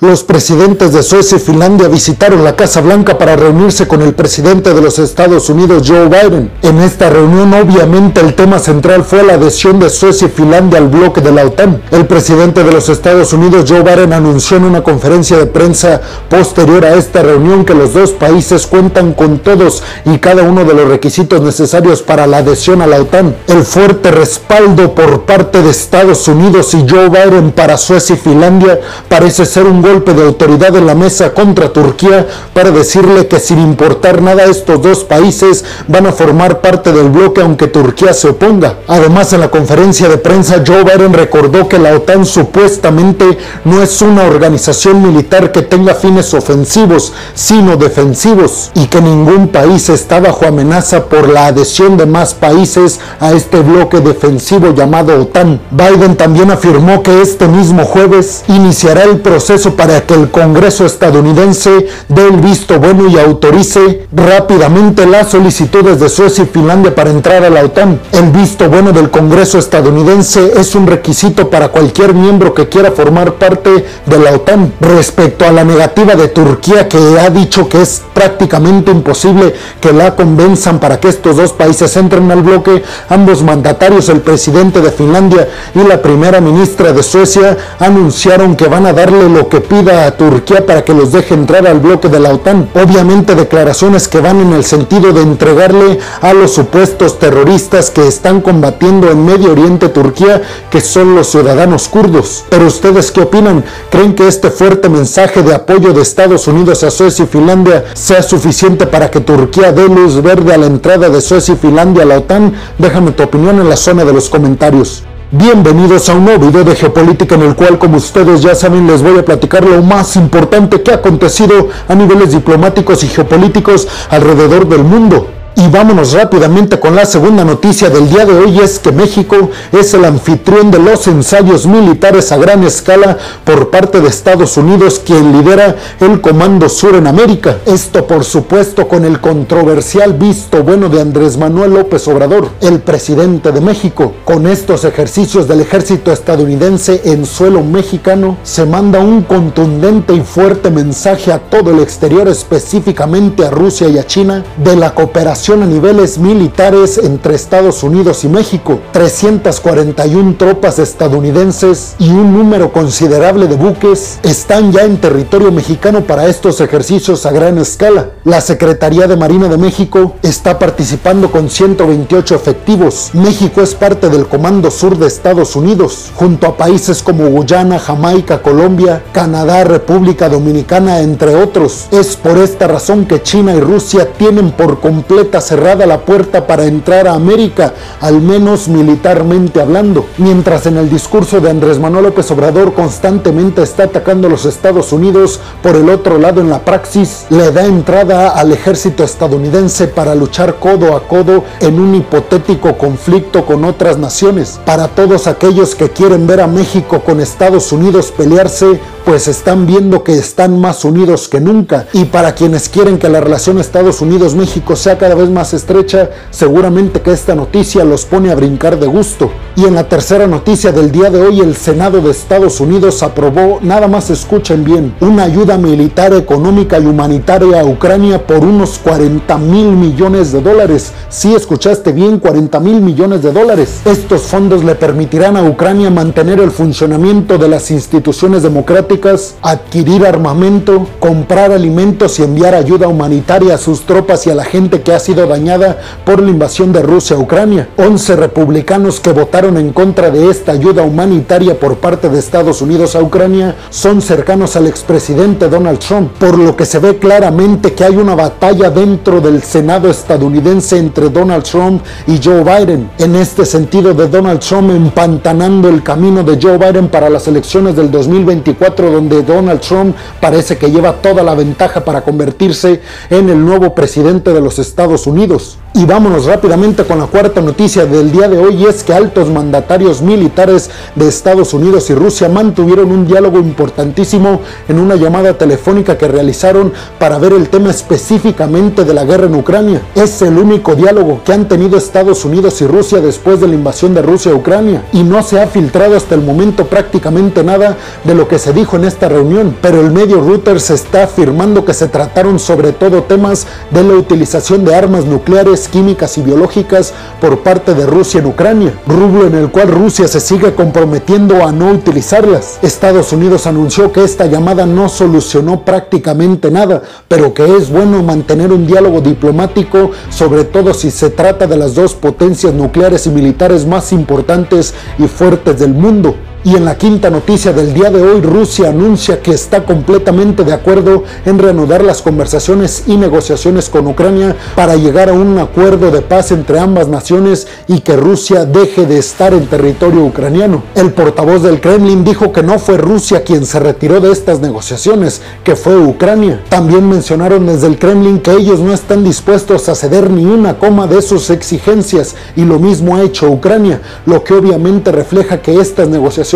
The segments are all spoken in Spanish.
Los presidentes de Suecia y Finlandia visitaron la Casa Blanca para reunirse con el presidente de los Estados Unidos, Joe Biden. En esta reunión, obviamente, el tema central fue la adhesión de Suecia y Finlandia al bloque de la OTAN. El presidente de los Estados Unidos, Joe Biden, anunció en una conferencia de prensa posterior a esta reunión que los dos países cuentan con todos y cada uno de los requisitos necesarios para la adhesión a la OTAN. El fuerte respaldo por parte de Estados Unidos y Joe Biden para Suecia y Finlandia parece ser un golpe de autoridad en la mesa contra Turquía para decirle que sin importar nada estos dos países van a formar parte del bloque aunque Turquía se oponga. Además en la conferencia de prensa Joe Biden recordó que la OTAN supuestamente no es una organización militar que tenga fines ofensivos sino defensivos y que ningún país está bajo amenaza por la adhesión de más países a este bloque defensivo llamado OTAN. Biden también afirmó que este mismo jueves iniciará el proceso para que el Congreso estadounidense dé el visto bueno y autorice rápidamente las solicitudes de Suecia y Finlandia para entrar a la OTAN. El visto bueno del Congreso estadounidense es un requisito para cualquier miembro que quiera formar parte de la OTAN. Respecto a la negativa de Turquía que ha dicho que es prácticamente imposible que la convenzan para que estos dos países entren al bloque, ambos mandatarios, el presidente de Finlandia y la primera ministra de Suecia, anunciaron que van a darle lo que pida a Turquía para que los deje entrar al bloque de la OTAN. Obviamente declaraciones que van en el sentido de entregarle a los supuestos terroristas que están combatiendo en Medio Oriente Turquía, que son los ciudadanos kurdos. Pero ustedes qué opinan? ¿Creen que este fuerte mensaje de apoyo de Estados Unidos a Suecia y Finlandia sea suficiente para que Turquía dé luz verde a la entrada de Suecia y Finlandia a la OTAN? Déjame tu opinión en la zona de los comentarios. Bienvenidos a un nuevo video de geopolítica en el cual, como ustedes ya saben, les voy a platicar lo más importante que ha acontecido a niveles diplomáticos y geopolíticos alrededor del mundo. Y vámonos rápidamente con la segunda noticia del día de hoy es que México es el anfitrión de los ensayos militares a gran escala por parte de Estados Unidos quien lidera el Comando Sur en América. Esto por supuesto con el controversial visto bueno de Andrés Manuel López Obrador, el presidente de México. Con estos ejercicios del ejército estadounidense en suelo mexicano se manda un contundente y fuerte mensaje a todo el exterior, específicamente a Rusia y a China, de la cooperación a niveles militares entre Estados Unidos y México, 341 tropas estadounidenses y un número considerable de buques están ya en territorio mexicano para estos ejercicios a gran escala. La Secretaría de Marina de México está participando con 128 efectivos. México es parte del Comando Sur de Estados Unidos, junto a países como Guyana, Jamaica, Colombia, Canadá, República Dominicana, entre otros. Es por esta razón que China y Rusia tienen por completa cerrada la puerta para entrar a América, al menos militarmente hablando. Mientras en el discurso de Andrés Manuel López Obrador constantemente está atacando a los Estados Unidos, por el otro lado en la praxis le da entrada al ejército estadounidense para luchar codo a codo en un hipotético conflicto con otras naciones. Para todos aquellos que quieren ver a México con Estados Unidos pelearse, pues están viendo que están más unidos que nunca. Y para quienes quieren que la relación Estados Unidos-México sea cada vez más estrecha, seguramente que esta noticia los pone a brincar de gusto. Y en la tercera noticia del día de hoy, el Senado de Estados Unidos aprobó, nada más escuchen bien, una ayuda militar, económica y humanitaria a Ucrania por unos 40 mil millones de dólares. Si escuchaste bien, 40 mil millones de dólares. Estos fondos le permitirán a Ucrania mantener el funcionamiento de las instituciones democráticas adquirir armamento, comprar alimentos y enviar ayuda humanitaria a sus tropas y a la gente que ha sido dañada por la invasión de Rusia a Ucrania. 11 republicanos que votaron en contra de esta ayuda humanitaria por parte de Estados Unidos a Ucrania son cercanos al expresidente Donald Trump, por lo que se ve claramente que hay una batalla dentro del Senado estadounidense entre Donald Trump y Joe Biden. En este sentido de Donald Trump empantanando el camino de Joe Biden para las elecciones del 2024 donde Donald Trump parece que lleva toda la ventaja para convertirse en el nuevo presidente de los Estados Unidos. Y vámonos rápidamente con la cuarta noticia del día de hoy y es que altos mandatarios militares de Estados Unidos y Rusia mantuvieron un diálogo importantísimo en una llamada telefónica que realizaron para ver el tema específicamente de la guerra en Ucrania. Es el único diálogo que han tenido Estados Unidos y Rusia después de la invasión de Rusia a Ucrania y no se ha filtrado hasta el momento prácticamente nada de lo que se dijo en esta reunión, pero el medio Reuters está afirmando que se trataron sobre todo temas de la utilización de armas nucleares químicas y biológicas por parte de Rusia en Ucrania, rublo en el cual Rusia se sigue comprometiendo a no utilizarlas. Estados Unidos anunció que esta llamada no solucionó prácticamente nada, pero que es bueno mantener un diálogo diplomático, sobre todo si se trata de las dos potencias nucleares y militares más importantes y fuertes del mundo. Y en la quinta noticia del día de hoy, Rusia anuncia que está completamente de acuerdo en reanudar las conversaciones y negociaciones con Ucrania para llegar a un acuerdo de paz entre ambas naciones y que Rusia deje de estar en territorio ucraniano. El portavoz del Kremlin dijo que no fue Rusia quien se retiró de estas negociaciones, que fue Ucrania. También mencionaron desde el Kremlin que ellos no están dispuestos a ceder ni una coma de sus exigencias y lo mismo ha hecho Ucrania, lo que obviamente refleja que estas negociaciones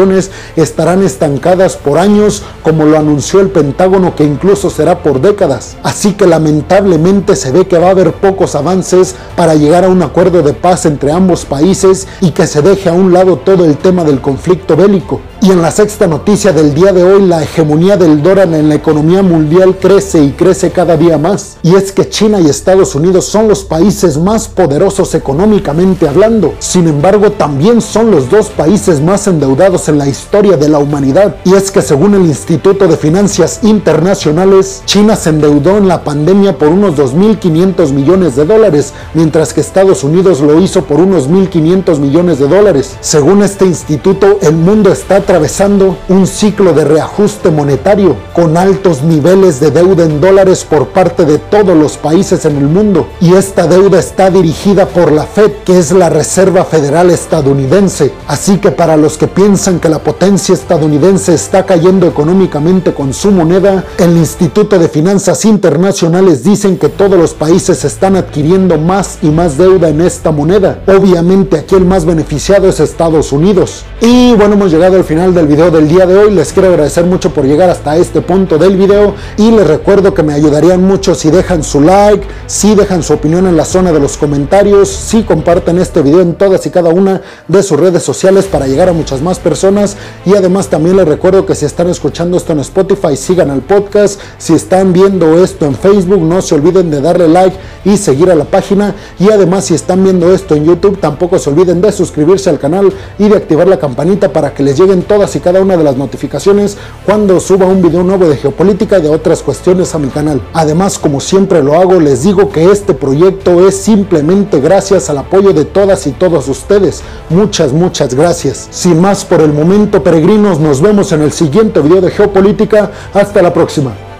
estarán estancadas por años, como lo anunció el Pentágono que incluso será por décadas. Así que lamentablemente se ve que va a haber pocos avances para llegar a un acuerdo de paz entre ambos países y que se deje a un lado todo el tema del conflicto bélico. Y en la sexta noticia del día de hoy, la hegemonía del dólar en la economía mundial crece y crece cada día más. Y es que China y Estados Unidos son los países más poderosos económicamente hablando. Sin embargo, también son los dos países más endeudados en la historia de la humanidad. Y es que según el Instituto de Finanzas Internacionales, China se endeudó en la pandemia por unos 2.500 millones de dólares, mientras que Estados Unidos lo hizo por unos 1.500 millones de dólares. Según este instituto, el mundo está atravesando un ciclo de reajuste monetario con altos niveles de deuda en dólares por parte de todos los países en el mundo. Y esta deuda está dirigida por la Fed, que es la Reserva Federal estadounidense. Así que para los que piensan que la potencia estadounidense está cayendo económicamente con su moneda, el Instituto de Finanzas Internacionales dicen que todos los países están adquiriendo más y más deuda en esta moneda. Obviamente aquí el más beneficiado es Estados Unidos. Y bueno, hemos llegado al final del video del día de hoy. Les quiero agradecer mucho por llegar hasta este punto del video y les recuerdo que me ayudarían mucho si dejan su like, si dejan su opinión en la zona de los comentarios, si comparten este video en todas y cada una de sus redes sociales para llegar a muchas más personas. Y además también les recuerdo que si están escuchando esto en Spotify sigan al podcast, si están viendo esto en Facebook no se olviden de darle like y seguir a la página. Y además si están viendo esto en YouTube tampoco se olviden de suscribirse al canal y de activar la campanita para que les lleguen todas y cada una de las notificaciones cuando suba un video nuevo de geopolítica y de otras cuestiones a mi canal. Además, como siempre lo hago, les digo que este proyecto es simplemente gracias al apoyo de todas y todos ustedes. Muchas, muchas gracias. Sin más por el momento, peregrinos, nos vemos en el siguiente video de geopolítica. Hasta la próxima.